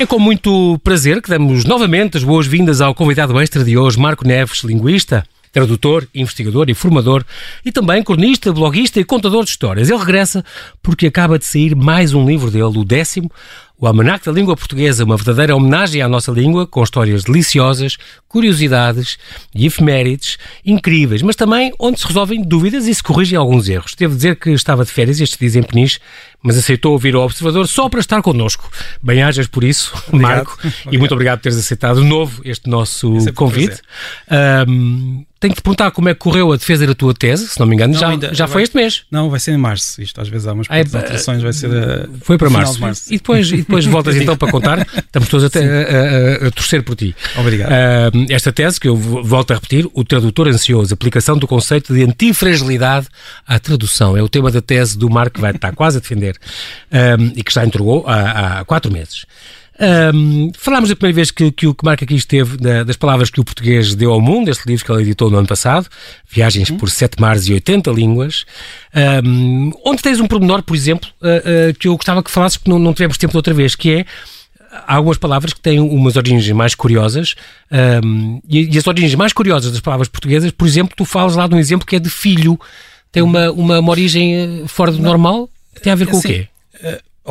É com muito prazer que damos novamente as boas-vindas ao convidado extra de hoje, Marco Neves, linguista, tradutor, investigador e formador e também cronista, bloguista e contador de histórias. Ele regressa porque acaba de sair mais um livro dele, o décimo, o Almanac da Língua Portuguesa, uma verdadeira homenagem à nossa língua, com histórias deliciosas, curiosidades e efemérides incríveis, mas também onde se resolvem dúvidas e se corrigem alguns erros. Devo dizer que estava de férias estes dias em Peniche, mas aceitou ouvir o Observador só para estar connosco. Bem-ajas por isso, obrigado. Marco, obrigado. e muito obrigado por teres aceitado de novo este nosso é convite. Um, tenho que te perguntar como é que correu a defesa da tua tese, se não me engano, não, já, ainda, já vai, foi este mês. Não, vai ser em março. Isto às vezes há umas ah, é, alterações, vai ser a, Foi para março. março. E, depois, e depois voltas então para contar. Estamos todos a, a, a, a torcer por ti. Obrigado. Uh, esta tese, que eu volto a repetir, o tradutor ansioso, aplicação do conceito de antifragilidade à tradução. É o tema da tese do Marco que vai estar quase a defender um, e que já entregou há, há quatro meses. Um, falámos da primeira vez que, que o que Marco aqui esteve da, das palavras que o português deu ao mundo, este livro que ele editou no ano passado, Viagens por Sete Mares e 80 Línguas, um, onde tens um pormenor, por exemplo, uh, uh, que eu gostava que falasses, porque não, não tivemos tempo de outra vez, que é há algumas palavras que têm umas origens mais curiosas um, e, e, as origens mais curiosas das palavras portuguesas, por exemplo, tu falas lá de um exemplo que é de filho, tem uma, uma, uma origem eh, fora do normal, tem a ver com assim, o quê?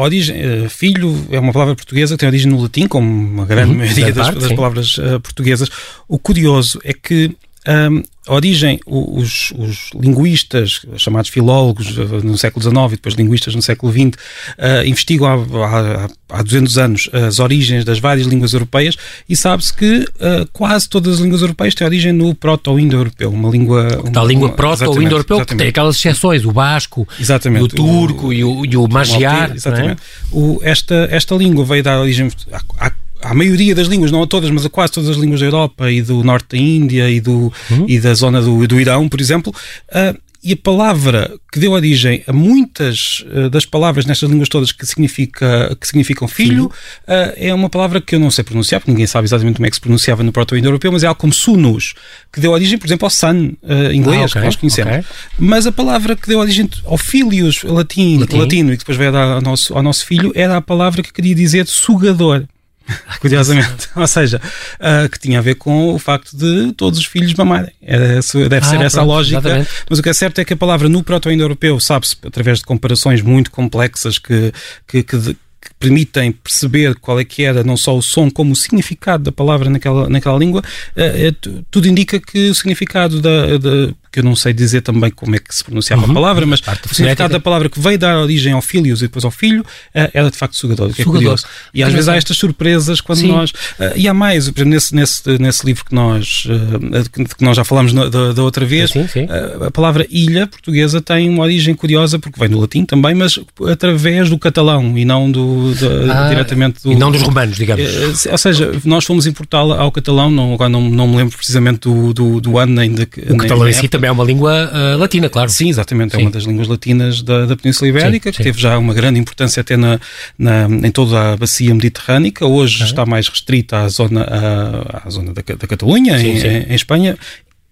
Origem, uh, filho é uma palavra portuguesa que tem origem no latim, como uma grande uhum, maioria das, parte, das palavras uh, portuguesas. O curioso é que um, a origem, os, os, linguistas, chamados filólogos uh, no século XIX e depois linguistas no século XX, uh, investigam há, há, há 200 anos as origens das várias línguas europeias e sabe-se que uh, quase todas as línguas europeias têm origem no proto-indo-europeu, uma língua... Uma, a língua proto-indo-europeu, que tem aquelas exceções, o basco, exatamente, o turco o, e, o, e o magiar. Exatamente. É? O, esta, esta língua veio dar origem a, a a maioria das línguas, não a todas, mas a quase todas as línguas da Europa e do norte da Índia e, do, uhum. e da zona do, do Irão, por exemplo, uh, e a palavra que deu origem a muitas uh, das palavras nestas línguas todas que, significa, que significam filho, uh, é uma palavra que eu não sei pronunciar, porque ninguém sabe exatamente como é que se pronunciava no proto-indo-europeu, mas é algo como sunus, que deu origem, por exemplo, ao sun uh, inglês, ah, okay, que nós conhecemos. Okay. Mas a palavra que deu origem ao filius latim, latim. latino e que depois veio dar ao nosso, ao nosso filho era a palavra que queria dizer sugador. Curiosamente. Ou seja, uh, que tinha a ver com o facto de todos os filhos mamarem. Era, deve ah, ser essa a lógica. Exatamente. Mas o que é certo é que a palavra no proto-indo-europeu, sabe-se, através de comparações muito complexas que, que, que, permitem perceber qual é que era não só o som, como o significado da palavra naquela, naquela língua, uh, tudo indica que o significado da, da que eu não sei dizer também como é que se pronunciava uhum. a palavra, mas o significado da palavra que veio dar origem ao filhos e depois ao filho uh, era de facto sugador, que é sugador. curioso. E às vezes há estas surpresas quando Sim. nós. Uh, e há mais, por exemplo, nesse, nesse, nesse livro que nós, uh, que nós já falamos no, da, da, outra vez, sim. a palavra ilha portuguesa tem uma origem curiosa, porque vem do latim também, mas através do catalão e não do, do ah, diretamente do. E não dos romanos, digamos. ou seja, nós fomos importá-la ao catalão, não, agora não, não me lembro precisamente do, do, do ano nem de. O nem catalão em si também é uma língua uh, latina, claro. Sim, exatamente. É sim. uma das línguas latinas da, da Península Ibérica, sim, que sim. teve já uma grande importância até na, na em toda a bacia mediterrânica. Hoje está mais restrita à zona, à, à zona da, da Catalunha, em, em, Espanha.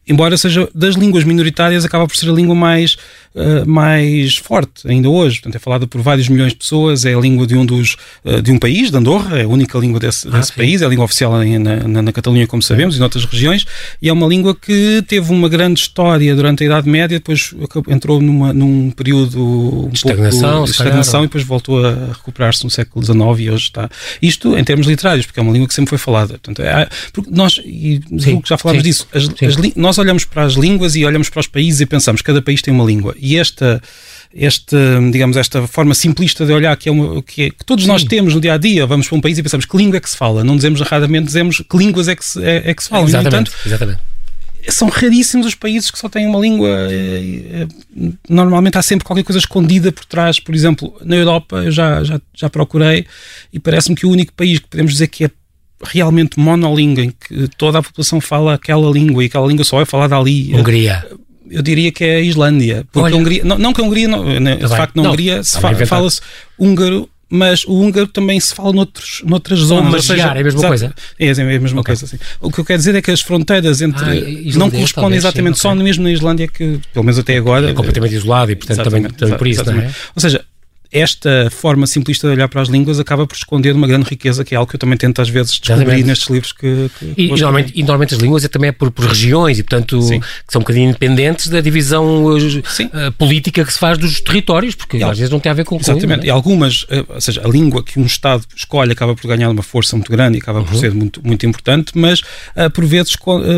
Embora seja das línguas minoritárias, acaba por ser a língua mais uh, mais forte ainda hoje. Portanto, é falada por vários milhões de pessoas, é a língua de um, dos, uh, de um país, de Andorra, é a única língua desse, ah, desse país, é a língua oficial na, na, na Catalunha, como sabemos, e noutras regiões, e é uma língua que teve uma grande história durante a Idade Média, depois entrou numa, num período um de estagnação, de estagnação e depois voltou a recuperar-se no século XIX e hoje está. Isto em termos literários, porque é uma língua que sempre foi falada. Portanto, é, porque nós, e sim, já falámos sim, disso, as, as, nós olhamos para as línguas e olhamos para os países e pensamos que cada país tem uma língua e esta esta, digamos, esta forma simplista de olhar que é, uma, que, é, que todos Sim. nós temos no dia a dia. Vamos para um país e pensamos que língua é que se fala. Não dizemos erradamente, dizemos que línguas é que se, é, é que se falam. Exatamente, entanto, exatamente. São raríssimos os países que só têm uma língua. Eh, eh, normalmente há sempre qualquer coisa escondida por trás. Por exemplo, na Europa, eu já, já, já procurei e parece-me que o único país que podemos dizer que é realmente monolíngue, em que toda a população fala aquela língua e aquela língua só é falada ali. Hungria eu diria que é a Islândia. Porque a Hungria, não, não que a Hungria, não, né, de facto, na não, Hungria se fa, fala-se húngaro, mas o húngaro também se fala noutros, noutras zonas. Mas seja, é a mesma coisa? É, é a mesma okay. coisa, sim. O que eu quero dizer é que as fronteiras entre. Ah, não correspondem exatamente sim, só okay. mesmo na Islândia, que pelo menos até agora. É completamente isolado e, portanto, também, também por isso, é? Ou seja, esta forma simplista de olhar para as línguas acaba por esconder uma grande riqueza, que é algo que eu também tento às vezes descobrir Exatamente. nestes livros que. que E, e normalmente, e normalmente as línguas é também por, por regiões e, portanto, Sim. que são um bocadinho independentes da divisão uh, uh, política que se faz dos territórios, porque al- às vezes não tem a ver com Exatamente. língua, E algumas, eh, ou seja, a língua que um Estado escolhe acaba por ganhar uma força muito grande e acaba Uhum. por ser muito, muito importante, mas eh, por vezes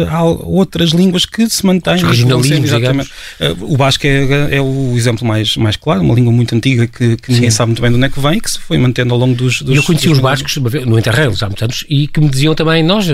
há outras línguas que se mantêm. Os e regionalismos, sendo, exatamente. O basco é, é o exemplo mais, mais claro, uma língua muito antiga que, que ninguém sabe muito bem de onde é que vem e que se foi mantendo ao longo dos. dos E eu conheci dos os bascos uma no Interrail há muitos anos e que me diziam também, nós,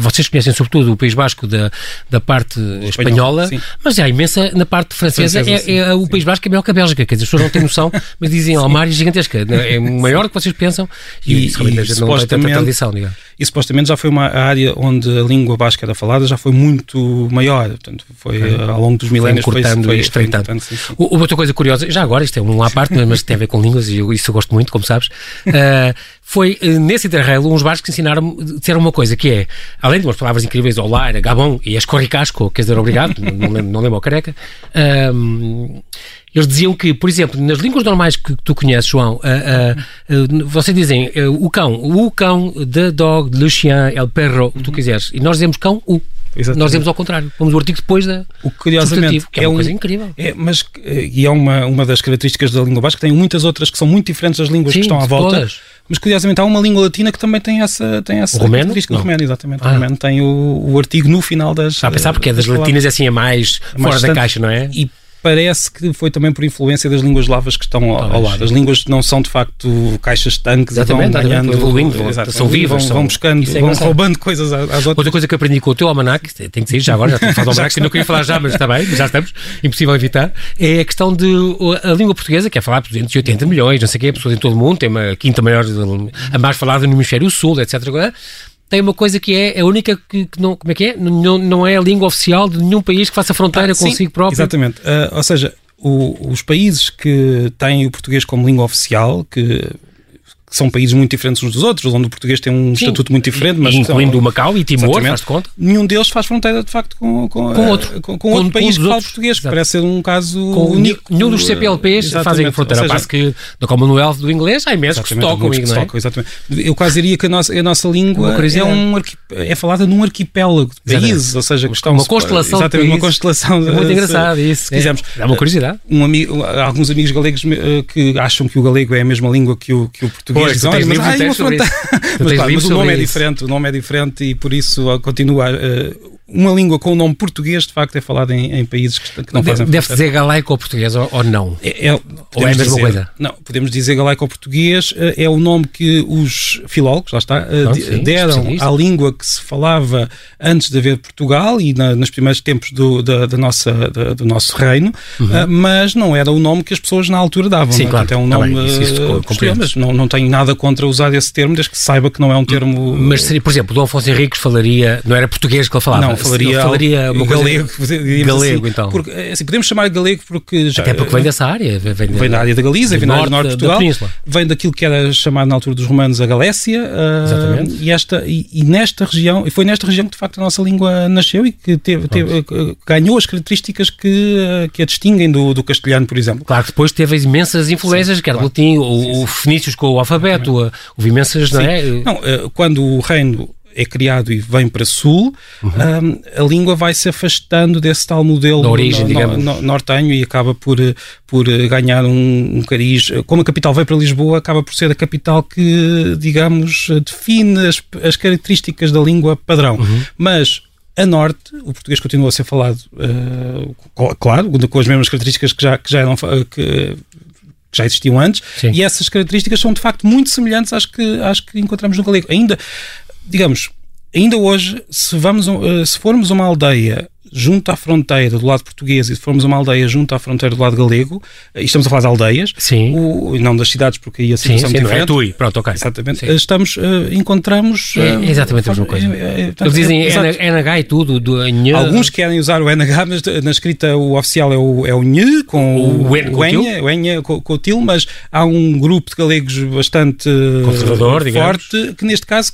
vocês conhecem sobretudo o País Basco da, da parte espanhola, mas há imensa na parte francesa, Francesa, é, é- o País Basco é melhor que a Bélgica, quer dizer, as pessoas não têm noção, mas dizem, é gigantesca, é? Maior do que vocês pensam e, E- e a gente não tem tanta tradição, digamos. E supostamente já foi uma área onde a língua basca era falada, já foi muito maior. Portanto, foi eh, ao longo dos milénios foi, encurtando foi, e estreitando. foi sim, sim. O- Outra coisa curiosa, já agora, isto é um à parte, mas- mas tem a ver com línguas e eu, isso eu gosto muito, como sabes, uh, foi uh, nesse Interrail uns bascos que ensinaram disseram uma coisa que é, além de umas palavras incríveis, olá, era gabon e escorricasco, quer dizer, obrigado, não, lembro, não lembro ao careca, um, eles diziam que, por exemplo, nas línguas normais que tu conheces, João, uh, uh, uh, vocês dizem uh, o cão, o cão, the dog, le chien, el perro, o que tu quiseres, e nós dizemos cão, o. Exatamente. Nós dizemos ao contrário, pomos o artigo depois da. O que curiosamente que é, uma coisa incrível. É, mas eh, e é uma, uma das características da língua basca, tem muitas outras que são muito diferentes das línguas Sim, que estão à volta. todas. Mas curiosamente há uma língua latina que também tem essa, tem essa O romeno? característica. O romeno, exatamente. Ah. O romeno tem o, o artigo no final das. Está a pensar porque é das palavras. latinas é assim, é mais, Mais fora da caixa, não é? E parece que foi também por influência das línguas lavas que estão ao, ao lado. As línguas não são de facto caixas tanques Exatamente, vão ganhando, evoluindo, exatamente, são vivas, vão, vão buscando, é vão roubando coisas às às outras. Outra coisa que aprendi com o teu almanac, tem que sair já agora, já estamos a falar do almanac, que não queria falar já, mas está bem, já estamos, impossível evitar, é a questão de a língua portuguesa, que é falada por 280 milhões, não sei o quê, pessoas em todo o mundo, tem uma quinta maior, a mais falada no hemisfério sul, etc. Tem uma coisa que é a única que, que não, como é que é? Não, não é a língua oficial de nenhum país que faça fronteira Ah, sim, consigo próprio. Exatamente. Ah, ou seja, o- os países que têm o português como língua oficial, que são países muito diferentes uns dos outros, onde o português tem um Sim. estatuto muito diferente, mas que são- incluindo o Macau e Timor, faz-te conta? Nenhum deles faz fronteira de facto com, com, Com outro. com, com outro país que fala português, que Exato. parece ser um caso único. nenhum dos CPLPs Exatamente. fazem fronteira. Ou seja, passo que no Commonwealth do inglês há imensos que se tocam, que é? tocam, exatamente. Eu quase diria que a nossa, a nossa língua é, um arqui- é falada num arquipélago de países, ou seja, que estão Uma constelação de exatamente, uma constelação É muito engraçado isso. Se quisermos. É, é uma curiosidade. Um amigo, alguns amigos galegos eh, que acham que o galego é a mesma língua que o, que o português. Pois, tu Dizem, tens "Olha, mas livros há aí uma inteiros sobre fronteira." isso. Tu mas, claro, livros mas o nome é diferente, o nome é diferente e por isso ah, continua. eh, uma língua com o nome português, de facto, é falada em, em países que, que não De- fazem Deve-se dizer galaico ou português ou, ou não? É, é, Ou é a podemos mesma dizer- coisa? Não, podemos dizer galaico-português eh, é o nome que os filólogos, lá está, eh, Pronto, de- sim, deram à língua que se falava antes de haver Portugal e na, nos primeiros tempos do, da, da nossa, da- do nosso reino, eh, mas não era o nome que as pessoas na altura davam. Uhum. Sim, não é? claro. Portanto, é um Tá nome posterior, mas não, não tenho nada contra usar esse termo, desde que se saiba que não é um termo. Mas seria, por exemplo, o Dom Afonso Henriques falaria, não era português que ele falava? não, falaria, Ele falaria uma coisa- galego. diríamos Galego, assim, então. Porque, eh, assim, podemos chamar galego porque já, Até porque vem dessa área. Vem, vem, da área da Galiza, do vem da área do norte de Portugal, vem daquilo que era chamado na altura dos romanos a Galécia, ah, Exatamente. e, esta, e, e nesta região, e foi nesta região que de facto a nossa língua nasceu e que teve, teve, ah, ganhou as características que, ah, que a distinguem do, do castelhano, por exemplo. Claro que depois teve imensas influências, quer do claro. latim, o, o fenícios com o alfabeto, houve imensas, não é? Não, ah, quando o reino é criado e vem para sul, ah, a língua vai se afastando desse tal modelo Uhum. Da origem, no- no- nortenho e acaba por, eh, por eh, ganhar um, um cariz. Como a capital veio para Lisboa, acaba por ser a capital que, digamos, define as, as características da língua padrão. Uhum. Mas a norte, o português continua a ser falado, co- claro, com as mesmas características que já, que já eram que, que já existiam antes, Sim. e essas características são de facto muito semelhantes às que, às que encontramos no galego. Ainda, digamos, ainda hoje, se, vamos, eh, se formos uma aldeia junto à fronteira do lado português e se formos a uma aldeia junto à fronteira do lado galego, eh, e estamos a falar de aldeias, Sim. o- não das cidades, porque aí a Sim, situação sim, é não é diferente. Tui. Pronto, ok. Exatamente. Sim. Estamos, eh, encontramos. É eh, exatamente a mesma coisa. é- é- Eles dizem é- NH e tudo, do. Alguns querem usar o NH, mas na escrita o oficial é o, é o com O o, N o o til? Enha, o Enha com, com o til, mas há um grupo de galegos bastante Conservador, digamos. forte, que neste caso,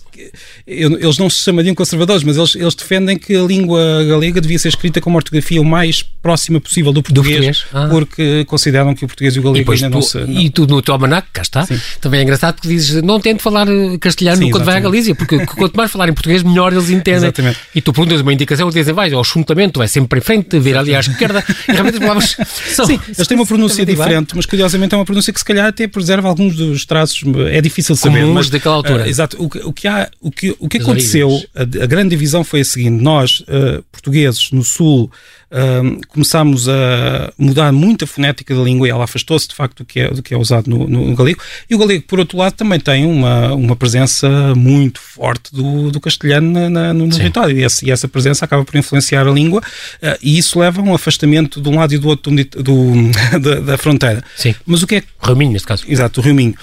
eles não se chamariam conservadores, mas eles, eles defendem que a língua galega devia ser escrita com uma ortografia o mais próxima possível do português, do português? Ah. porque consideram que o português e o galego ainda tu, não se. Não. E tu no teu almanac, cá está, Sim. também é engraçado que dizes não tente falar eh, castelhano Sim, quando vai à Galícia, porque quanto mais falar em português, melhor eles entendem. Exatamente. E tu perguntas uma indicação e dizem, vai ao chuntamento, vai sempre para frente, vir ali à esquerda, e realmente as palavras são. Sim, eles têm uma pronúncia diferente, mas curiosamente é uma pronúncia que se calhar até preserva alguns dos traços, é difícil saber. Comuns mas daquela altura. Uh, exato. O que, o que, há, o que, o que aconteceu, a, a, grande divisão foi a seguinte: nós, uh, portugueses, no Sul, uh, começámos a mudar muito a fonética da língua e ela afastou-se de facto do que é, do que é usado no, no, galego. E o galego, por outro lado, também tem uma, uma presença muito forte do, do castelhano na, na, no território e, esse, e, essa presença acaba por influenciar a língua uh, e isso leva a um afastamento de um lado e do outro do, do da, da, fronteira. Sim. Mas o que é. Rio Minho, neste caso. Exato, o Rio Minho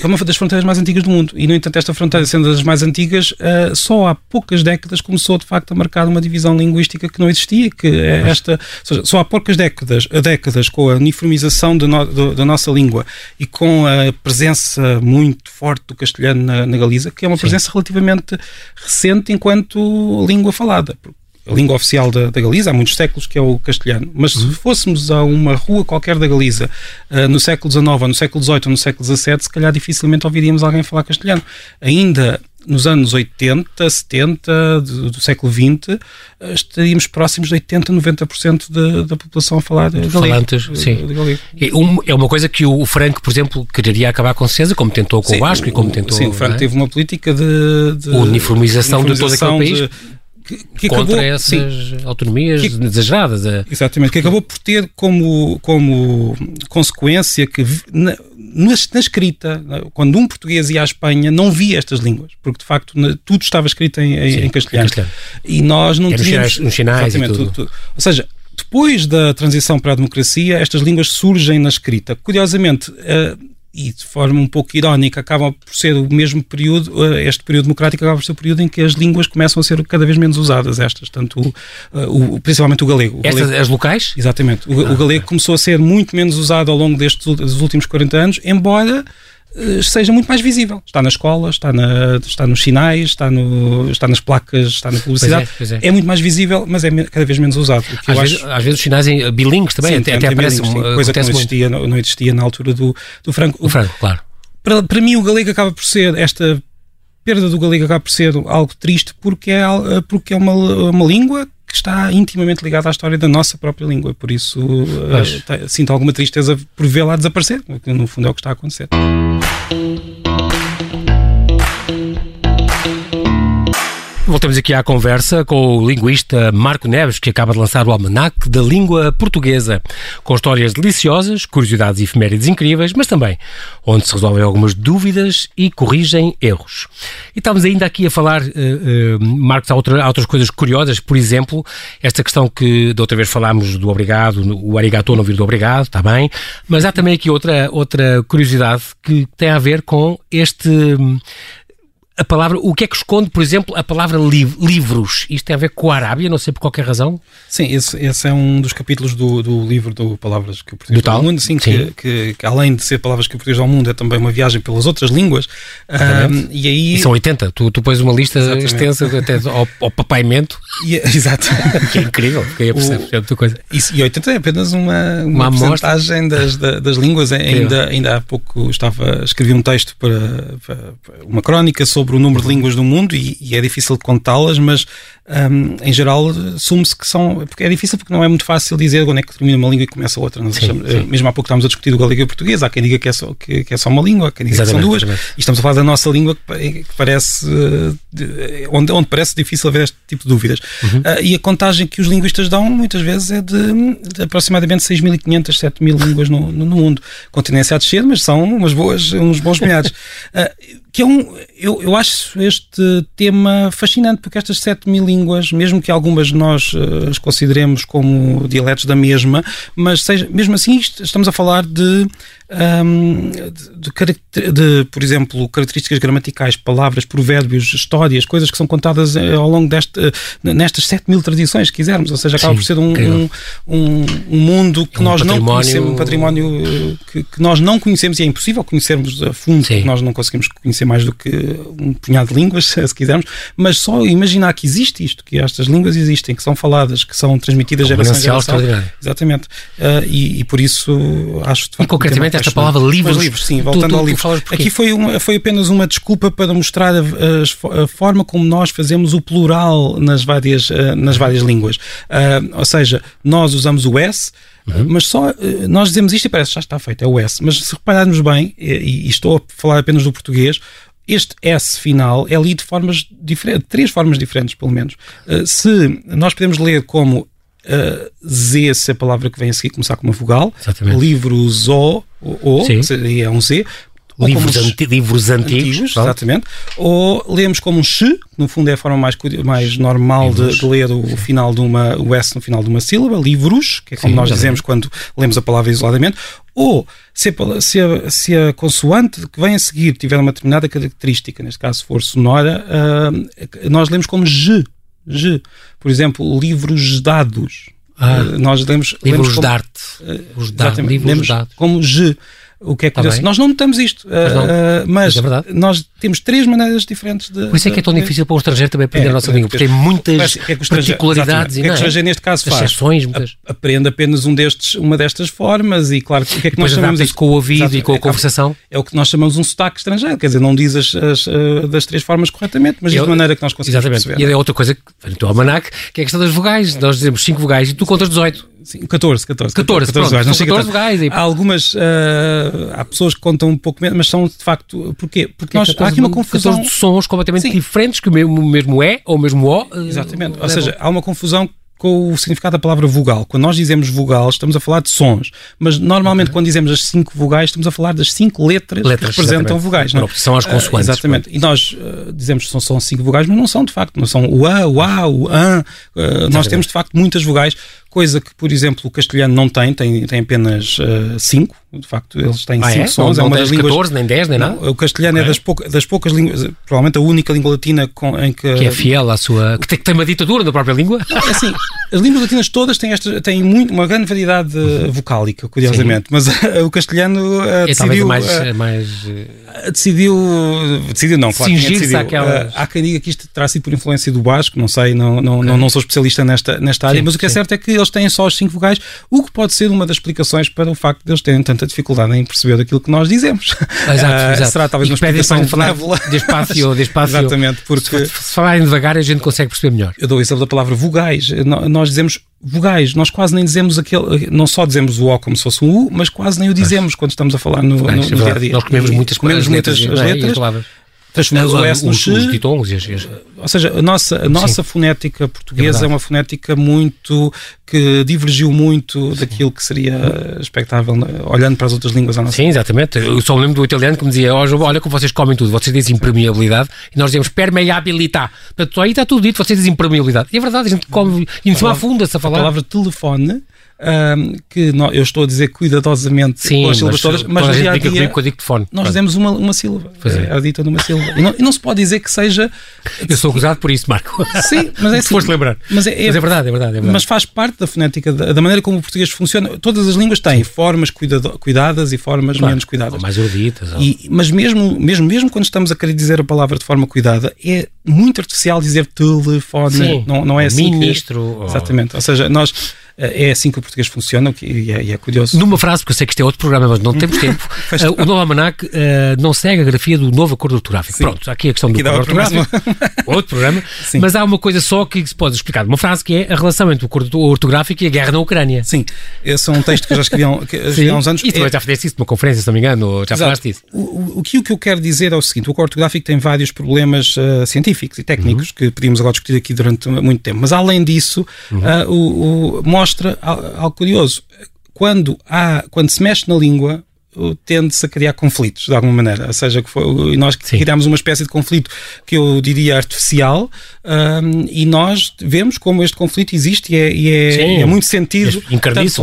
é uma das fronteiras mais antigas do mundo. E, no entanto, esta fronteira, sendo das mais antigas, uh, só há poucas décadas começou, de facto, a marcar uma divisão linguística que não existia, que é esta... Seja, só há poucas décadas, décadas com a uniformização no, da nossa língua e com a presença muito forte do castelhano na, na Galiza, que é uma presença Sim. relativamente recente enquanto língua falada. Porque a língua oficial da, da, Galiza há muitos séculos, que é o castelhano. Mas uhum. se fôssemos a uma rua qualquer da Galiza uh, no século XIX, no século XVIII ou no século XVII, se calhar dificilmente ouviríamos alguém falar castelhano. Ainda nos anos 80, 70 do, do século XX, uh, estaríamos próximos de 80, 90% de, da população a falar de galego. Falantes, sim. De é uma coisa que o Franco, por exemplo, quereria acabar com César, como tentou com sim, o Vasco e como tentou... Sim, o Franco é? teve uma política de... de uniformização, uniformização de todo aquele país. Que, que contra acabou, essas sim, autonomias que, exageradas. É. Exatamente, que acabou por ter como, como consequência que na, na, escrita, quando um português ia à Espanha, não via estas línguas, porque de facto tudo estava escrito em, sim, em, castelhano. castelhano. E nós não tínhamos. Nos sinais, e tudo. Tudo, tudo. Ou seja, depois da transição para a democracia, estas línguas surgem na escrita. Curiosamente, uh, e de forma um pouco irónica, acaba por ser o mesmo período, eh, este período democrático acaba por ser o período em que as línguas começam a ser cada vez menos usadas, estas, tanto o, eh, o principalmente o galego. O estas, galego, as locais? Exatamente. O, ah, o galego começou a ser muito menos usado ao longo destes dos últimos 40 anos, embora seja muito mais visível. Está na escola, está, na, está nos sinais, está, no, está nas placas, está na publicidade. Pois é, pois é. é, muito mais visível, mas é cada vez menos usado. Às vezes, acho... às, vezes, os sinais em bilíngues também, sim, até, até aparece coisa que não existia, não, não, existia na altura do, do Franco. O Franco, claro. Para, para mim, o galego acaba por ser esta perda do galego acaba por ser algo triste porque é, porque é uma, uma língua que está intimamente ligada à história da nossa própria língua. Por isso, uh, sinto alguma tristeza por vê-la desaparecer, que no fundo é o que está a acontecer. Voltamos aqui à conversa com o linguista Marco Neves, que acaba de lançar o Almanac da Língua Portuguesa, com histórias deliciosas, curiosidades e efemérides incríveis, mas também onde se resolvem algumas dúvidas e corrigem erros. E estamos ainda aqui a falar, uh, uh, Marcos, há, outra, há outras coisas curiosas, por exemplo, esta questão que da outra vez falámos do obrigado, o arigato não vir do obrigado, está bem, mas há também aqui outra, outra curiosidade que tem a ver com este a palavra, o que é que esconde, por exemplo, a palavra liv livros? Isto tem a ver com a Arábia, não sei por qualquer razão? Sim, esse, esse é um dos capítulos do, do livro do Palavras que o Português ao Mundo, sim, sim. Que, que, que, além de ser Palavras que o Português ao Mundo, é também uma viagem pelas outras línguas. Um, e aí... E são 80, tu, tu pões uma lista Exatamente. extensa até ao, ao papaimento. E, é, exato. que é incrível, porque aí percebes, é muita coisa. Isso, e 80 é apenas uma, uma, uma porcentagem das, das línguas. Ainda, ainda há pouco estava, escrevi um texto para, para, para uma crónica sobre sobre o número de línguas do mundo e, e é difícil contá-las, mas um, em geral assume-se que são. Porque é difícil porque não é muito fácil dizer onde é que termina uma língua e começa outra. Sim, achamos, sim. Mesmo há pouco estávamos a discutir o galego e o português, há quem diga que é só, que, que é só uma língua, há quem diga exatamente, que são duas. Exatamente. E estamos a falar da nossa língua que, parece. onde, onde parece difícil haver este tipo de dúvidas. Uhum. Uh, e a contagem que os linguistas dão muitas vezes é de, de aproximadamente 6.500, 7.000 línguas no, no, mundo. Com tendência a descer, mas são umas boas, uns bons milhares. Uh, que é um, eu, eu acho este tema fascinante, porque estas 7 mil línguas, mesmo que algumas nós uh, as consideremos como dialetos da mesma, mas seja, mesmo assim estamos a falar de um, de, de, por exemplo, características gramaticais, palavras, provérbios, histórias, coisas que são contadas eh, ao longo deste, eh, nestas 7 mil tradições, se quisermos, ou seja, acaba Sim, por ser um, um, um, um, mundo que um nós não conhecemos, um património que, que, nós não conhecemos e é impossível conhecermos a fundo, nós não conseguimos conhecer mais do que um punhado de línguas, se quisermos, mas só imaginar que existe isto, que estas línguas existem, que são faladas, que são transmitidas geração em geração. Exatamente. Uh, e, e, por isso acho facto, E concretamente esta palavra livros. livros, sim, voltando tu, tu, ao livro. Aqui foi, uma, foi apenas uma desculpa para mostrar a, a, a, forma como nós fazemos o plural nas várias, uh, nas várias línguas. Uh, ou seja, nós usamos o S, Uhum. Mas só nós dizemos isto e parece que já está feito, é o S. Mas se repararmos bem, e, e, estou a falar apenas do português, este S final é lido de formas diferentes, três formas diferentes, pelo menos. Uh, se nós podemos ler como uh, Z, se a palavra que vem a seguir começar com uma vogal, Exatamente. livros O, O, é um Z, livros, anti, livros antigos, antigos exatamente, ou lemos como um X, que no fundo é a forma mais, mais normal de, de, ler o, final de uma, o S no final de uma sílaba, livros, que é como Sim, nós dizemos quando lemos a palavra isoladamente, ou se a, se, a, se a, consoante que vem a seguir tiver uma determinada característica, neste caso se for sonora, uh, nós lemos como G, G. Por exemplo, livros dados. Ah, uh, nós lemos, livros lemos como, de arte. Uh, os livros lemos como G. O que é curioso. Tá nós não notamos isto, mas, uh, mas, mas é nós temos três maneiras diferentes de. Por isso é que é tão de, difícil para o estrangeiro também aprender é, a nossa língua, porque tem muitas é particularidades e não é? que o estrangeiro, neste caso, faz. Exceções, muitas. aprende apenas um destes, uma destas formas e, claro, o que é que nós chamamos isso com o ouvido e com a conversação? É o que nós chamamos um sotaque estrangeiro, quer dizer, não diz as, as uh, das três formas corretamente, mas diz de maneira que nós conseguimos Exatamente. perceber. E é outra coisa que, no teu almanac, que é a questão das vogais. Nós dizemos cinco vogais e tu contas 18. Sim, 14, 14. 14, 14, 14 vogais. Não 14 vogais. Há algumas, uh, há pessoas que contam um pouco menos, mas são de facto, porquê? Porque nós, há aqui uma confusão. 14 sons completamente Sim. diferentes, que o mesmo, mesmo é ou o mesmo O. Uh, Exatamente. Ou seja, há uma confusão com o significado da palavra vogal. Quando nós dizemos vogal, estamos a falar de sons, mas normalmente quando dizemos as cinco vogais, estamos a falar das cinco letras, letras que representam vogais. Não? É? São as consoantes. Uh, exatamente. E nós uh, dizemos que são, são cinco vogais, mas não são de facto. Não são o A, o A, o AN. Uh, nós temos de facto muitas vogais coisa que, por exemplo, o castelhano não tem, tem, tem apenas uh, cinco, de facto, eles têm ah, cinco é? sons. Não, é uma das línguas, 14, nem 10, nem nada? O castelhano é, é das, pouca, das, poucas línguas, provavelmente a única língua latina com, em que... Que é fiel à sua... que tem, que tem uma ditadura na própria língua? É assim, as línguas latinas todas têm, esta, têm muito, uma grande variedade uhum. vocálica, curiosamente, Sim. mas uh, o castelhano uh, é decidiu... mais, mais decidiu, decidiu não, claro que decidiu. Aquelas... há quem diga que isto terá sido por influência do Basco, não sei, não, não, okay. não, não, sou especialista nesta, nesta área, sim, mas o que é certo é que eles têm só os cinco vogais, o que pode ser uma das explicações para o facto de eles terem tanta dificuldade em perceber aquilo que nós dizemos. Exato, uh, exato. Será talvez uma explicação benévola. Despacio, despacio. Exatamente, porque... Se, falarem devagar a gente consegue perceber melhor. Eu dou o exemplo da palavra vogais. Nós dizemos vogais, nós quase nem dizemos aquele, não só dizemos o O como se fosse um U, mas quase nem o dizemos quando estamos a falar no, no, no é dia a dia. Nós comemos muitas, comemos muitas letras, letras, letras transformamos o S no X. Os ditongos e as, Ou seja, a nossa, a nossa fonética portuguesa é, é, uma fonética muito que divergiu muito Sim. daquilo que seria expectável olhando para as outras línguas Sim, exatamente. Eu só me lembro do italiano que me dizia: olha como vocês comem tudo, vocês dizem impermeabilidade e nós dizemos permeabilità. Portanto, aí está tudo dito, vocês dizem impermeabilidade. E é verdade, a gente come e em cima afunda-se a falar. A palavra telefone um, que não, eu estou a dizer cuidadosamente Sim, com as sílabas todas, mas no dia a dia nós dizemos uma, uma sílaba, é a dita numa sílaba. E não, e não, se pode dizer que seja. Eu sou acusado por isso, Marco. Sim, mas é assim. foste lembrar. Mas é, é, mas é, verdade, é, verdade, é verdade. Mas faz parte da fonética, da, da, maneira como o português funciona. Todas as línguas têm formas cuidado, cuidadas e formas claro, menos cuidadas. Ou mais eruditas. Ou... E, mas mesmo, mesmo, mesmo quando estamos a querer dizer a palavra de forma cuidada, é muito artificial dizer telefone. Sim, não, não é assim. Ministro. Que, exatamente. Ou seja, nós é assim que o português funciona e é, é curioso. Numa frase, porque eu sei que isto é outro programa, mas não temos tempo, uh, o novo Almanac uh, não segue a grafia do novo acordo ortográfico. Sim. Pronto, aqui a questão do acordo ortográfico. outro programa. Sim. Mas há uma coisa só que se pode explicar numa frase, que é a relação entre o acordo ortográfico e a guerra na Ucrânia. Sim, esse é um texto que eu já escrevi, há, uns anos. E tu é... já fizeste isso numa conferência, se não me engano, já Exato. falaste isso. O, o, o, que, o que eu quero dizer é o seguinte, o acordo ortográfico tem vários problemas uh, científicos e técnicos uhum. que podíamos agora discutir aqui durante muito tempo, mas além disso, uhum. o, mostra algo curioso. Quando, há, quando se mexe na língua, tende-se a criar conflitos, de alguma maneira. Ou seja, que foi, nós Sim. criamos uma espécie de conflito que eu diria artificial um, e nós vemos como este conflito existe e é, e é, é muito sentido.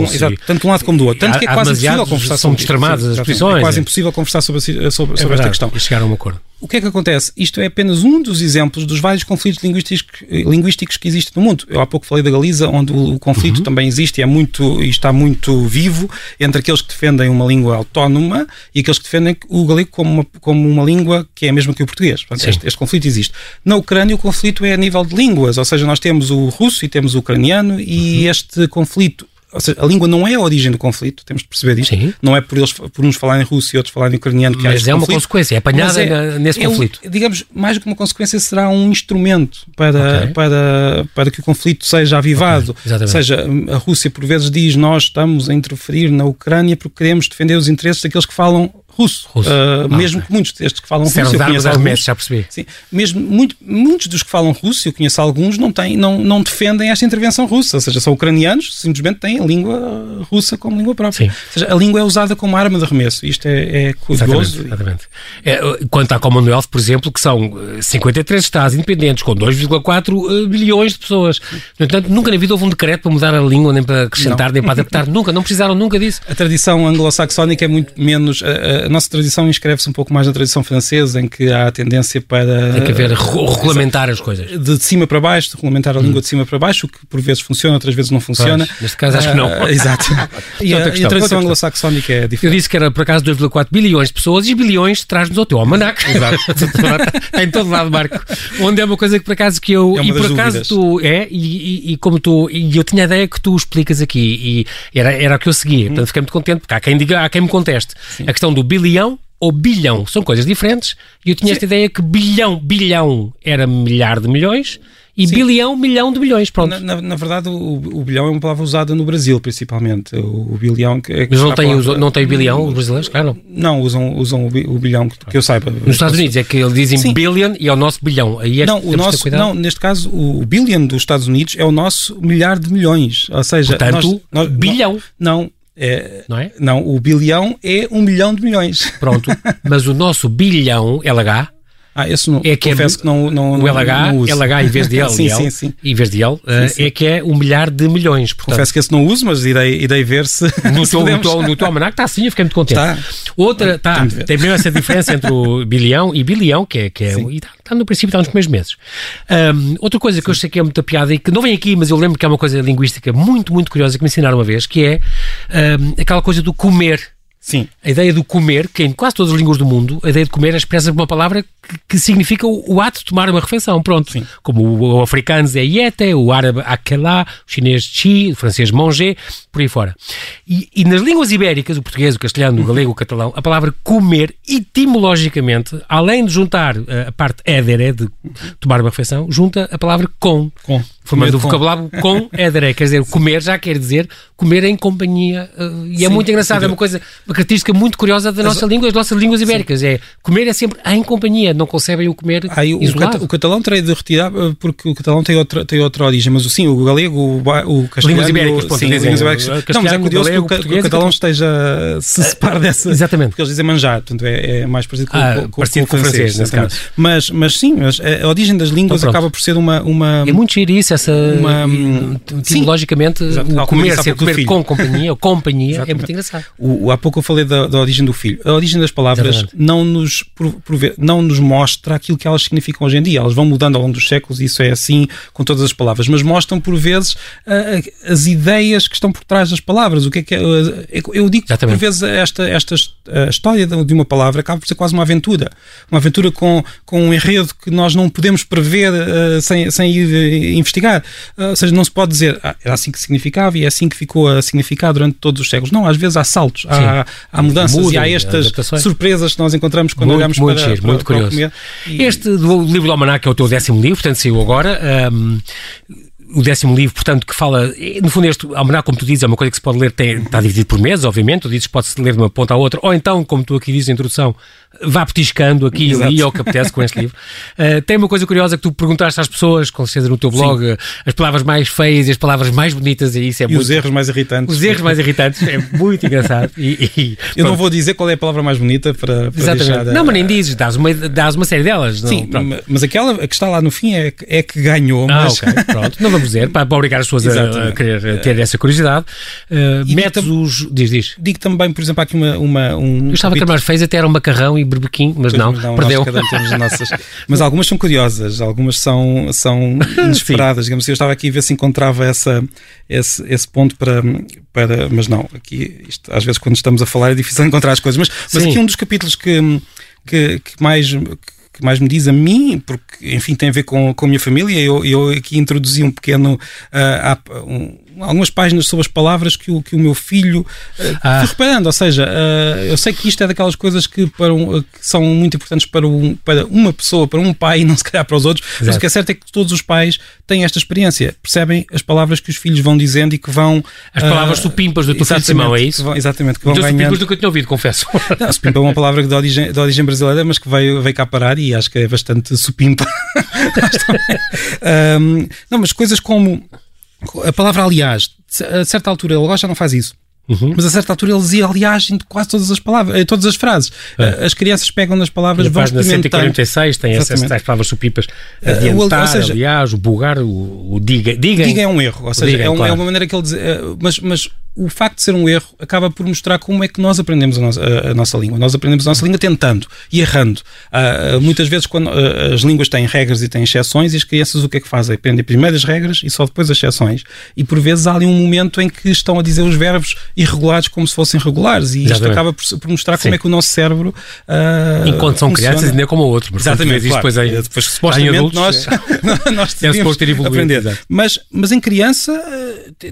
Tanto, exato, tanto de um lado como do outro. Tanto que é quase impossível conversar sobre São extremadas as posições. É quase impossível conversar sobre, sobre, sobre, é esta questão. E chegar a um acordo. O que é que acontece? Isto é apenas um dos exemplos dos vários conflitos linguísticos, linguísticos que existem no mundo. Eu há pouco falei da Galiza, onde o, o conflito uhum. também existe e, é muito, e está muito vivo entre aqueles que defendem uma língua autónoma e aqueles que defendem o galego como uma, como uma língua que é a mesma que o português. Portanto, este, este, conflito existe. Na Ucrânia, o conflito é a nível de línguas, ou seja, nós temos o russo e temos o ucraniano, e uhum. este conflito ou seja, a língua não é a origem do conflito, temos de perceber isto. Sim. Não é por, eles, por uns falarem russo e outros falarem ucraniano que Mas há este é conflito. uma consequência, é apanhada é, nesse é conflito. digamos, mais do que uma consequência, será um instrumento para, okay. para, para que o conflito seja avivado. Okay. Ou seja, a Rússia por vezes diz nós estamos a interferir na Ucrânia porque queremos defender os interesses daqueles que falam russo. russo. Uh, ah, mesmo okay. que muitos destes que falam Serão russo, eu conheço alguns, já percebi. Sim, mesmo muito, muitos dos que falam russo, eu conheço alguns, não, têm, não, não defendem esta intervenção russa, ou seja, são ucranianos, simplesmente têm a língua russa como língua própria. Sim. Ou seja, a língua é usada como arma de arremesso. Isto é, é curioso. Exatamente. exatamente. É, quanto à Commonwealth, por exemplo, que são 53 Estados independentes com 2,4 bilhões de pessoas. No entanto, nunca na vida houve um decreto para mudar a língua, nem para acrescentar, não. nem para adaptar. nunca, não precisaram nunca disso. A tradição anglo-saxónica é muito menos. A, a nossa tradição inscreve-se um pouco mais na tradição francesa, em que há a tendência para. Tem que haver regulamentar as coisas. De cima para baixo, de regulamentar a hum. língua de cima para baixo, o que por vezes funciona, outras vezes não funciona. Pois, neste caso acho que não. Uh, exato. e, a, e a tradição anglo-saxónica é diferente. Eu disse que era por acaso 2,4 bilhões de pessoas e bilhões traz-nos ao teu almanac. Exato. em todo lado, Marco. Onde é uma coisa que por acaso que eu. É e por acaso dúvidas. tu. É, e, e, e, como tu. E eu tinha a ideia que tu explicas aqui, e era, era o que eu seguia. Portanto, fiquei muito contente, porque há quem diga, há quem me conteste. Sim. A questão do bilhão ou bilhão são coisas diferentes. E eu tinha Sim. esta ideia que bilhão, bilhão era milhar de milhões e Sim. bilhão, milhão de bilhões, pronto. Na, na, na verdade, o, o, bilhão é uma palavra usada no Brasil, principalmente. O, o bilhão... É Mas não tem, palavra... não tem bilhão os brasileiros, claro? Não, usam, usam o, bilhão, que, que eu saiba. Nos Estados Unidos é que eles dizem Sim. billion e é o nosso bilhão. Aí é não, o nosso, não, neste caso, o billion dos Estados Unidos é o nosso milhar de milhões. Ou seja, Portanto, nós, nós, bilhão. Não, é, não é? Não, o bilhão é um milhão de milhões. Pronto, mas o nosso bilhão, LH, ah, esse não, é que é confesso é, que não, não, o LH, não LH em vez de L, sim, sim, sim. em vez de L, sim, é que é um milhar de milhões. Portanto. Confesso que esse não uso, mas irei, irei ver se. No teu, no teu, no teu almanac está assim, eu fiquei muito contente. Está. Outra, tá, tem mesmo essa diferença entre o bilhão e bilhão, que é. Que é e está, está no princípio, está nos primeiros meses. Um, outra coisa que eu sei que é muita piada e que não vem aqui, mas eu lembro que é uma coisa linguística muito, muito curiosa que me ensinaram uma vez, que é um, aquela coisa do comer. Sim. A ideia do comer, que em quase todas as línguas do mundo, a ideia de comer é expressa por uma palavra que, significa o, o, ato de tomar uma refeição. Pronto. Sim. Como o, o, africano é yete, o árabe akelá, o chinês chi, o francês manger, por aí fora. E, e, nas línguas ibéricas, o português, o castelhano, o galego, o catalão, a palavra comer, etimologicamente, além de juntar a, a parte éder, de tomar uma refeição, junta a palavra com. Com formando o vocabulário com édere, quer dizer, comer já quer dizer comer em companhia. Uh, e é Sim, é muito engraçado, é uma coisa, uma característica muito curiosa da nossa língua, das nossas línguas ibéricas. Sim. É comer é sempre em companhia, não concebem o comer Aí, o, isolado. o catalão terei de retirar eh, porque o catalão tem outra, tem outra origem, mas sim, o galego, o, o castelhano. Línguas ibéricas, sim, línguas ibéricas. Não, mas é curioso galego, que o, o catalão esteja se separa dessa. Exatamente. Porque eles dizem manjar, portanto é, é mais parecido com, ah, com, parecido com, o francês, francês. Mas, mas sim, mas a origem das línguas então, acaba por ser uma, uma. É muito giro isso, essa. Uma, etimologicamente, o comer, ser comer com companhia, ou companhia, é muito engraçado. O, há pouco eu falei da, da, origem do filho. A origem das palavras não nos, ver, não nos mostra aquilo que elas significam hoje em dia. Elas vão mudando ao longo dos séculos e isso é assim com todas as palavras, mas mostram por vezes uh, as ideias que estão por trás das palavras. O que é que é, uh, eu digo que por vezes esta, esta a história de uma palavra acaba por ser quase uma aventura. Uma aventura com, com um enredo que nós não podemos prever uh, sem, sem ir investigar. Ou seja, não se pode dizer ah, era assim que significava e é assim que ficou a significar durante todos os séculos. Não, às vezes há saltos, há, há, mudanças Muda, e há estas surpresas que nós encontramos quando muito, olhamos muito para, cheiro, para, muito para curioso. E... Este do livro do Almanac é o teu décimo livro, portanto saiu agora. Um, o décimo livro, portanto, que fala, no fundo, este almanac, como tu dizes, é uma coisa que se pode ler, tem, está dividido por meses, obviamente, tu dizes pode-se ler de uma ponta à outra, ou então, como tu aqui dizes na introdução, vá petiscando aqui e ali ao que apetece com este livro. Uh, tem uma coisa curiosa que tu perguntaste às pessoas, com certeza no teu blog, Sim. as palavras mais feias e as palavras mais bonitas, e isso é e muito... os erros mais irritantes. Os erros mais irritantes, é muito engraçado. E, e, Eu não vou dizer qual é a palavra mais bonita para, para Exatamente. deixar... Não, mas nem dizes, dás uma, dás uma série delas. Sim, mas aquela que está lá no fim é, é que ganhou, ah, mas... ok, pronto. Não vamos dizer, para, para obrigar as pessoas a, a, querer ter essa curiosidade. Uh, metes os. Diz, diz. Digo também, por exemplo, aqui uma. uma um Eu estava que a fez até era um macarrão e berbequim, mas não, não, perdeu. Nossas... mas algumas são curiosas, algumas são, são inesperadas. Digamos assim, eu estava aqui a ver se encontrava essa, esse, esse ponto para, para. Mas não, aqui, isto, às vezes, quando estamos a falar, é difícil encontrar as coisas. Mas, mas aqui um dos capítulos que, que, que mais. Que, que mais me diz a mim, porque, enfim, tem a ver com, com a minha família. Eu, eu aqui introduzi um pequeno. Uh, um, algumas páginas sobre as palavras que o, que o meu filho uh, ah. reparando. Ou seja, uh, eu sei que isto é daquelas coisas que, para um, que são muito importantes para, um, para uma pessoa, para um pai e não se calhar para os outros. Exato. Mas o que é certo é que todos os pais têm esta experiência, percebem as palavras que os filhos vão dizendo e que vão. As palavras uh, supimpas do teu filho Simão, é isso? Que vão, exatamente. Que vão ganhando... supimpas do que eu tinha ouvido, confesso. Não, supimpa é uma palavra de origem, de origem brasileira, mas que veio, veio cá parar e acho que é bastante supimpa. um, não, mas coisas como a palavra aliás, a certa altura ele agora já não faz isso. Uhum. Mas a certa altura ele dizia aliás em quase todas as palavras, todas as frases. É. As crianças pegam nas palavras, vão experimentando. 146 tem essas tais palavras supipas, eh, adiantar, uh, seja, aliás, o bugar, o, o diga. Diga, diga é um erro, ou seja, é, um, claro. é, uma maneira que ele diz, uh, mas, mas o facto de ser um erro acaba por mostrar como é que nós aprendemos a nossa, a, a nossa língua. Nós aprendemos a nossa língua tentando e errando. Uh, muitas vezes, quando uh, as línguas têm regras e têm exceções, e as crianças o que é que fazem? Aprendem primeiro as regras e só depois as exceções. E por vezes há ali um momento em que estão a dizer os verbos irregulares como se fossem regulares. E Exatamente. isto acaba por, por mostrar Sim. como é que o nosso cérebro. Enquanto são funciona. crianças, ainda é como o outro. Exatamente. Claro. Depois, aí, depois supostamente adultos, nós, é. nós devemos ter aprender. Mas, mas em criança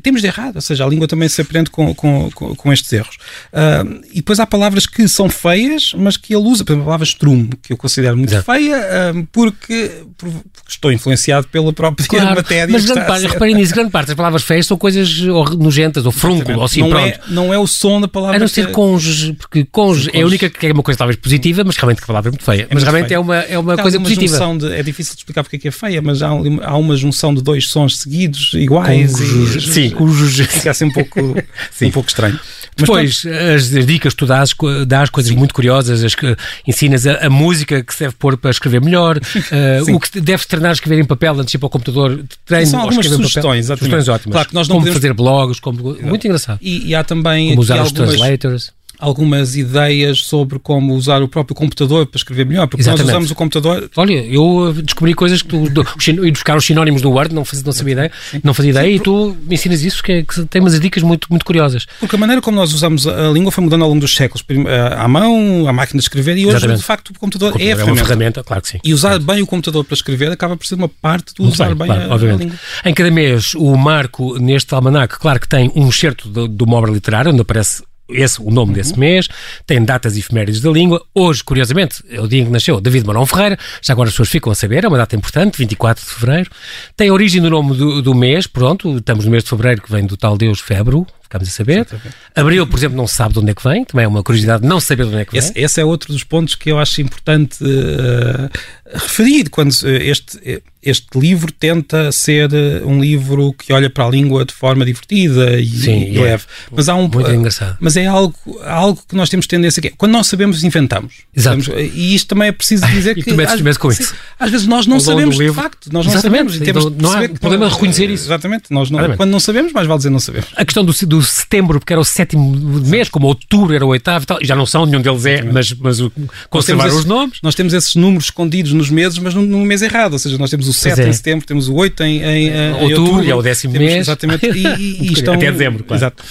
temos de errado. Ou seja, a língua também se aprende com, com com, com, estes erros. Uh, e depois há palavras que são feias, mas que ele usa. Por exemplo, a palavra strum, que eu considero muito Exato. feia, uh, porque, porque, estou influenciado pela própria claro, matéria. Mas grande parte, reparem nisso, grande parte das palavras feias são coisas nojentas, ou frúnculo, ou assim, não pronto. É, não é o som da palavra. A não ser cônjuge, porque cônjuge é a única que é uma coisa talvez positiva, mas realmente a palavra é muito feia. É mas realmente feia. é uma, é uma coisa uma positiva. De, é difícil de explicar porque é que é feia, mas há, há uma junção de dois sons seguidos, iguais. Cônjuge, e, sim, cônjuge. Fica assim um pouco, um pouco estranho. Depois, as, as, dicas que tu dás, dás coisas Sim. muito curiosas, as que ensinas a, a, música que se deve pôr para escrever melhor, uh, o que deve treinar a escrever em papel antes de ir para o computador, treino São algumas sugestões, sugestões ótimas. Claro que nós não como podemos... fazer blogs, como... muito engraçado. E, e há também como usar os algumas... translators algumas ideias sobre como usar o próprio computador para escrever melhor, porque Exatamente. nós usamos o computador. Olha, eu descobri coisas que tu do, ir buscar os sinónimos no Word, não fazia, não sabia ideia, Sim. não fazia ideia, Sim, e tu me ensinas isso, que, é, que, tem umas dicas muito, muito curiosas. Porque a maneira como nós usamos a língua foi mudando ao longo dos séculos, eh, à mão, à máquina de escrever, e hoje, Exatamente. de facto, o computador, o computador é, a ferramenta. é uma ferramenta. Claro que sim. E usar bem o computador para escrever acaba por ser uma parte do usar bem, claro, a, a, língua. Em cada mês, o Marco, neste almanac, claro que tem um excerto do, do uma obra literária, onde aparece esse, o nome uhum. desse mês, tem datas efemérides da língua. Hoje, curiosamente, é o dia em que nasceu David Marão Ferreira, já agora as pessoas ficam a saber, é uma data importante, 24 de fevereiro. Tem a origem do nome do, do mês, pronto, estamos no mês de fevereiro que vem do tal Deus Febro, ficamos a saber. Abril, por exemplo, não sabe de onde é que vem, também é uma curiosidade não saber de onde é que vem. Esse, esse é outro dos pontos que eu acho importante uh, referir, quando uh, este este livro tenta ser eh, um livro que olha para a língua de forma divertida e, Sim, e leve. É. Mas há um muito engraçado. Mas é algo, algo que nós temos tendência que quando não sabemos inventamos. Exato. e isto também é preciso dizer que às, com isso. às vezes nós não sabemos de facto, nós não Exatamente. sabemos e temos não, não há problema de reconhecer isso. Exatamente. Nós não, quando não sabemos, mais vale dizer não sabemos. A questão do, do setembro, porque era o sétimo mês, como outubro era o oitavo e tal, já não são, nenhum deles é, mas, mas o, conservar os nomes. Nós temos esses números escondidos nos meses, mas no mês errado, ou seja, nós temos o 7 é. em setembro, temos o 8 em, em, em outubro, outubro, é o décimo temos, mês. Exatamente. E, e, e estão... Até dezembro, claro. Exato.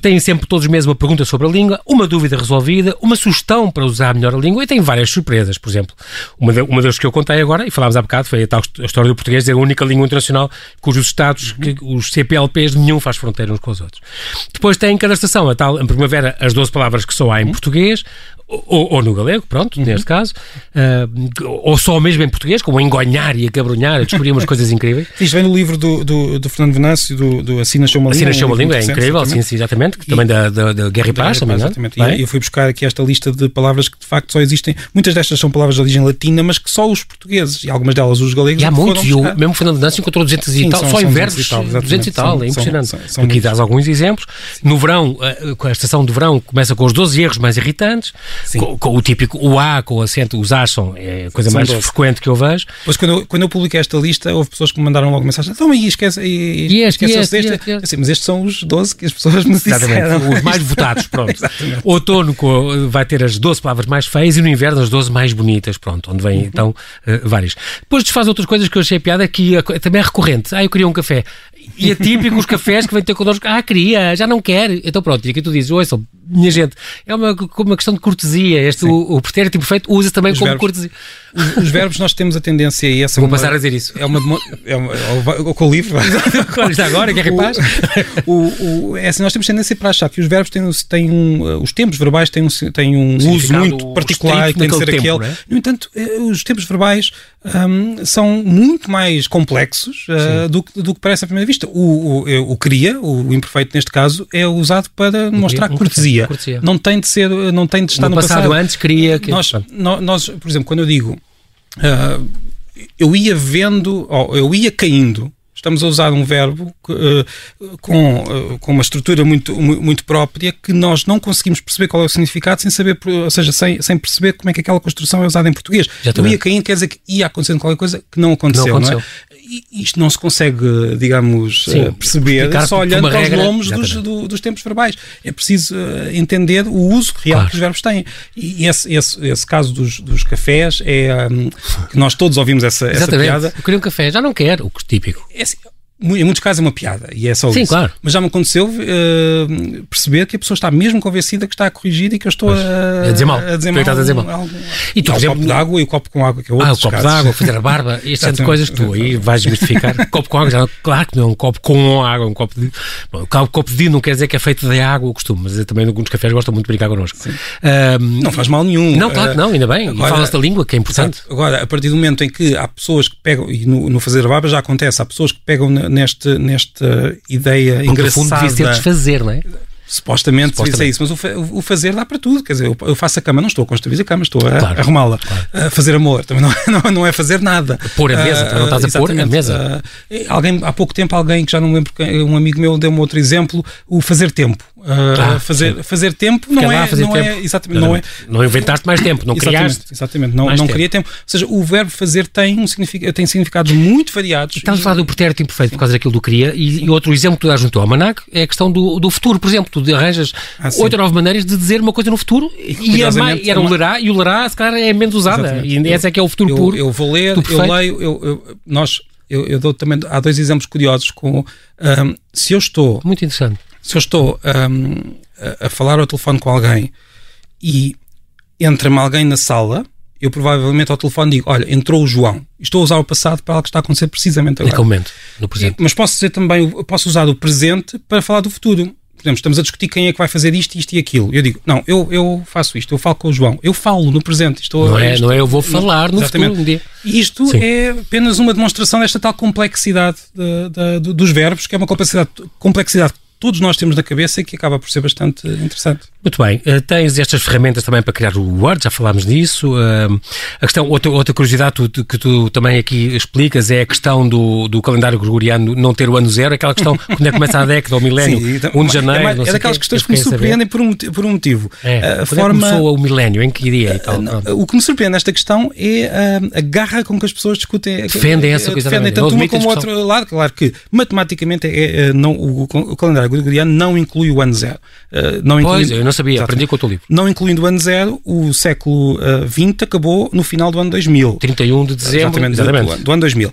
Têm sempre todos os meses uma pergunta sobre a língua, uma dúvida resolvida, uma sugestão para usar melhor a língua e tem várias surpresas. Por exemplo, uma, de, uma das que eu contei agora, e falámos há bocado, foi a tal a história do português, é a única língua internacional cujos Estados, que, os CPLPs, nenhum faz fronteira uns com os outros. Depois tem em cada estação, a tal, em primavera, as 12 palavras que só há em português, ou, ou, no galego, pronto, uhum. neste caso, uh, ou só mesmo em português, como engonhar e acabrunhar, descobrir umas coisas incríveis. Isto vem no livro do, do, do Fernando Venâncio, do, do Assina uma Língua. Assina uma Língua, é incrível, exatamente. sim, exatamente, e, também da, da, da Guerra e Paz, também, não? É? Exatamente, e eu fui buscar aqui esta lista de palavras que de facto só existem, muitas destas são palavras de origem latina, mas que só os portugueses, e algumas delas os galegos, e há muitos, e o mesmo Fernando Venâncio encontrou 200 e tal, só em verbos, 200 e tal, é impressionante. Porque dás alguns exemplos. Sim. No verão, a, a estação de verão começa com os 12 erros mais irritantes, com, com, o típico o A com o acento, os A são é a coisa são mais 12. frequente que eu vejo. Pois quando eu, quando eu publiquei esta lista, houve pessoas que me mandaram logo mensagem, então e esquece, e, e este, esquece este, este, este. Assim, mas estes são os 12 que as pessoas me disseram. Exatamente, os mais votados, pronto. Outono vai ter as 12 palavras mais feias e no inverno as 12 mais bonitas, pronto, onde vem uhum. então uh, várias. Depois desfaz outras coisas que eu achei piada que também é recorrente. Ah, eu queria um café. E é típico os cafés que vêm ter connosco, ah, queria, já não quer. Então pronto, e aqui tu dizes, ouçam, minha gente, é uma, uma questão de cortesia. Este, o, o pretérito imperfeito usa também os como verbos, cortesia. Os, os, verbos, nós temos a tendência e essa. Vou uma, passar a dizer isso. É uma. É uma é com o livro. está agora, que é rapaz. O, o, é assim, nós temos tendência para achar que os verbos têm, têm um. Os tempos verbais têm um, têm um uso muito particular, que tem de ser tempo, aquele. É? No entanto, eh, os tempos verbais um, são muito mais complexos uh, do, do, que parece à primeira vista. O, o, eh, o queria, o, imperfeito neste caso, é usado para mostrar cortesia. cortesia. Não tem de ser, não tem de estar no, no passado. passado. antes queria que... Nós, nós, por exemplo, quando eu digo uh, eu ia vendo, eu ia caindo estamos a usar um verbo uh, com, uh, com uma estrutura muito, muito própria que nós não conseguimos perceber qual é o significado sem saber, ou seja, sem, sem perceber como é que aquela construção é usada em português. Eu ia caindo quer dizer que ia acontecendo qualquer coisa que não aconteceu, não, aconteceu. não é? E isto não se consegue, digamos, Sim, uh, perceber só olhando para os nomes dos, do, dos tempos verbais. É preciso entender o uso real claro. que os verbos têm. E esse, esse, esse caso dos, dos cafés é um, nós todos ouvimos essa, essa piada. Eu queria um café, já não quero, o típico. É assim, em muitos casos é uma piada e é só Sim, isso. claro. Mas já me aconteceu uh, perceber que a pessoa está mesmo convencida que está a corrigir e que eu estou a, a, dizer mal. A dizer mal, a dizer mal. Algo, e tu, e exemplo, o copo de água e o copo com água, que é outro. Ah, o copo de água, fazer a barba, estas são coisas que tu aí vais justificar. copo com água, já, claro que não é um copo com água, um copo de. Bom, o copo de não quer dizer que é feito de água, o costume, mas também alguns cafés gostam muito de brincar connosco. Um, não faz mal nenhum. Não, claro que não, ainda bem. Agora, e fala-se da língua, que é importante. Agora, a partir do momento em que há pessoas que pegam, e no, no fazer a barba já acontece, há pessoas que pegam neste, neste esta ideia Porque engraçada. No fundo devia ser desfazer, não é? Supostamente, Supostamente. é isso, mas o, o, fazer dá para tudo. Quer dizer, eu, eu, faço a cama, não estou a construir a cama, estou a claro, arrumá-la. Claro. fazer amor também não, é, não, não, é fazer nada. Pôr a mesa, uh, não estás a pôr a mesa. Uh, alguém, há pouco tempo, alguém que já não lembro, um amigo meu deu-me outro exemplo, o fazer tempo. Uh, ah, fazer, fazer tempo não, é, fazer não tempo. é exatamente não é. Não inventaste mais tempo não criaste exatamente não, não queria tempo. Ou seja o verbo fazer tem um significado tem significados muito variados. Estás a falar do pretérito imperfeito por causa daquilo do queria e, e, outro exemplo que tu dás junto ao Manac é a questão do, do futuro. Por exemplo tu arranjas ah, oito ou nove maneiras de dizer uma coisa no futuro e, é mais, era o lerá e o lerá se calhar é menos usada. Exatamente. e essa é que é o futuro eu, puro eu vou ler eu leio eu, eu, nós eu, eu, dou também há dois exemplos curiosos com um, se eu estou muito interessante se eu estou um, a, a falar ao telefone com alguém e entra-me alguém na sala, eu provavelmente ao telefone digo: Olha, entrou o João. Estou a usar o passado para algo que está a acontecer precisamente agora. Naquele momento, no presente. Mas posso dizer também, posso usar o presente para falar do futuro. Por exemplo, estamos a discutir quem é que vai fazer isto, isto e aquilo. Eu digo, não, eu, eu faço isto, eu falo com o João, eu falo no presente. Estou, não, é, não é eu vou falar no exatamente. futuro um dia. Isto Sim. é apenas uma demonstração desta tal complexidade de, de, de, dos verbos, que é uma complexidade, complexidade todos nós temos na cabeça e que acaba por ser bastante interessante. Muito bem. Uh, tens estas ferramentas também para criar o Word, já falámos disso. Uh, a questão, outra, outra curiosidade tu, que tu também aqui explicas é a questão do, do calendário gregoriano não ter o ano zero, aquela questão quando é que começa a década, o milénio, Sim, então, 1 de janeiro. É, é daquelas questões que me surpreendem por um, por um motivo. É, a forma... É começou o milénio, em que dia e tal? Não, o que me surpreende nesta questão é a, a garra com que as pessoas discutem. Defendem essa coisa. Defendem tanto uma como o outro lado. Claro que matematicamente é, é, não, o, o calendário gregoriano não inclui o ano zero. Uh, não pois, eu não sabia, Exatamente. aprendi com o teu livro. Não incluindo o ano zero, o século XX uh, acabou no final do ano 2000. 31 de dezembro. Exatamente, exatamente. Do, do ano 2000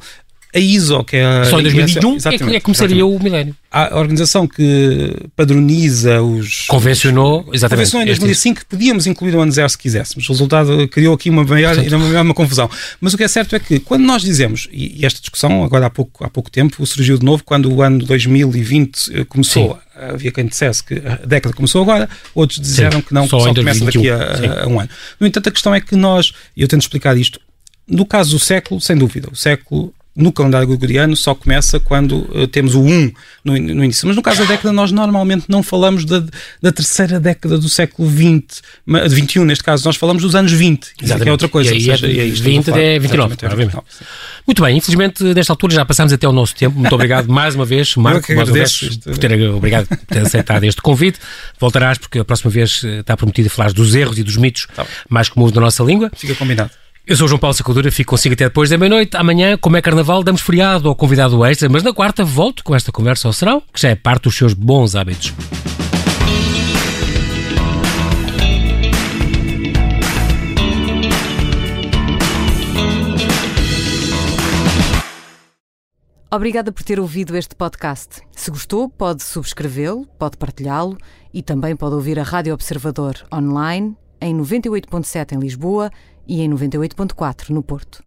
a ISO, que é a. Só em 2021 é, que começaria o milénio. A organização que padroniza os. Convencionou, exatamente. Convencionou em 2005 que podíamos incluir o ano zero se quiséssemos. O resultado criou aqui uma maior, uma, uma confusão. Mas o que é certo é que quando nós dizemos, e esta discussão agora há pouco, há pouco tempo surgiu de novo, quando o ano 2020 eh, começou. Sim. Havia quem dissesse que a década começou agora, outros disseram Sim, que não, só, que só começa daqui a, a, um ano. No entanto, a questão é que nós, e eu tento explicar isto, no caso do século, sem dúvida, o século no calendário gregoriano só começa quando uh, temos o 1 no, no, início. Mas no caso da década, nós normalmente não falamos da, da terceira década do século XX, de 21 neste caso, nós falamos dos anos 20. Exatamente. que é outra coisa. E, aí, seja, é, 20 é 29. É 29 Muito bem, infelizmente nesta altura já passámos até o nosso tempo. Muito obrigado mais uma vez, Marco, mais uma vez, por ter, obrigado por ter aceitado este convite. Voltarás porque a próxima vez eh, está prometido falar dos erros e dos mitos tá mais comuns da nossa língua. Fica combinado. Eu sou o João Paulo Sacadura, fico consigo até depois da meia-noite. Amanhã, como é carnaval, damos feriado ao convidado extra, mas na quarta volto com esta conversa ao serão, que já é parte dos seus bons hábitos. Obrigada por ter ouvido este podcast. Se gostou, pode subscrevê-lo, pode partilhá-lo e também pode ouvir a Rádio Observador online em 98.7 em Lisboa e em 98.4 no Porto.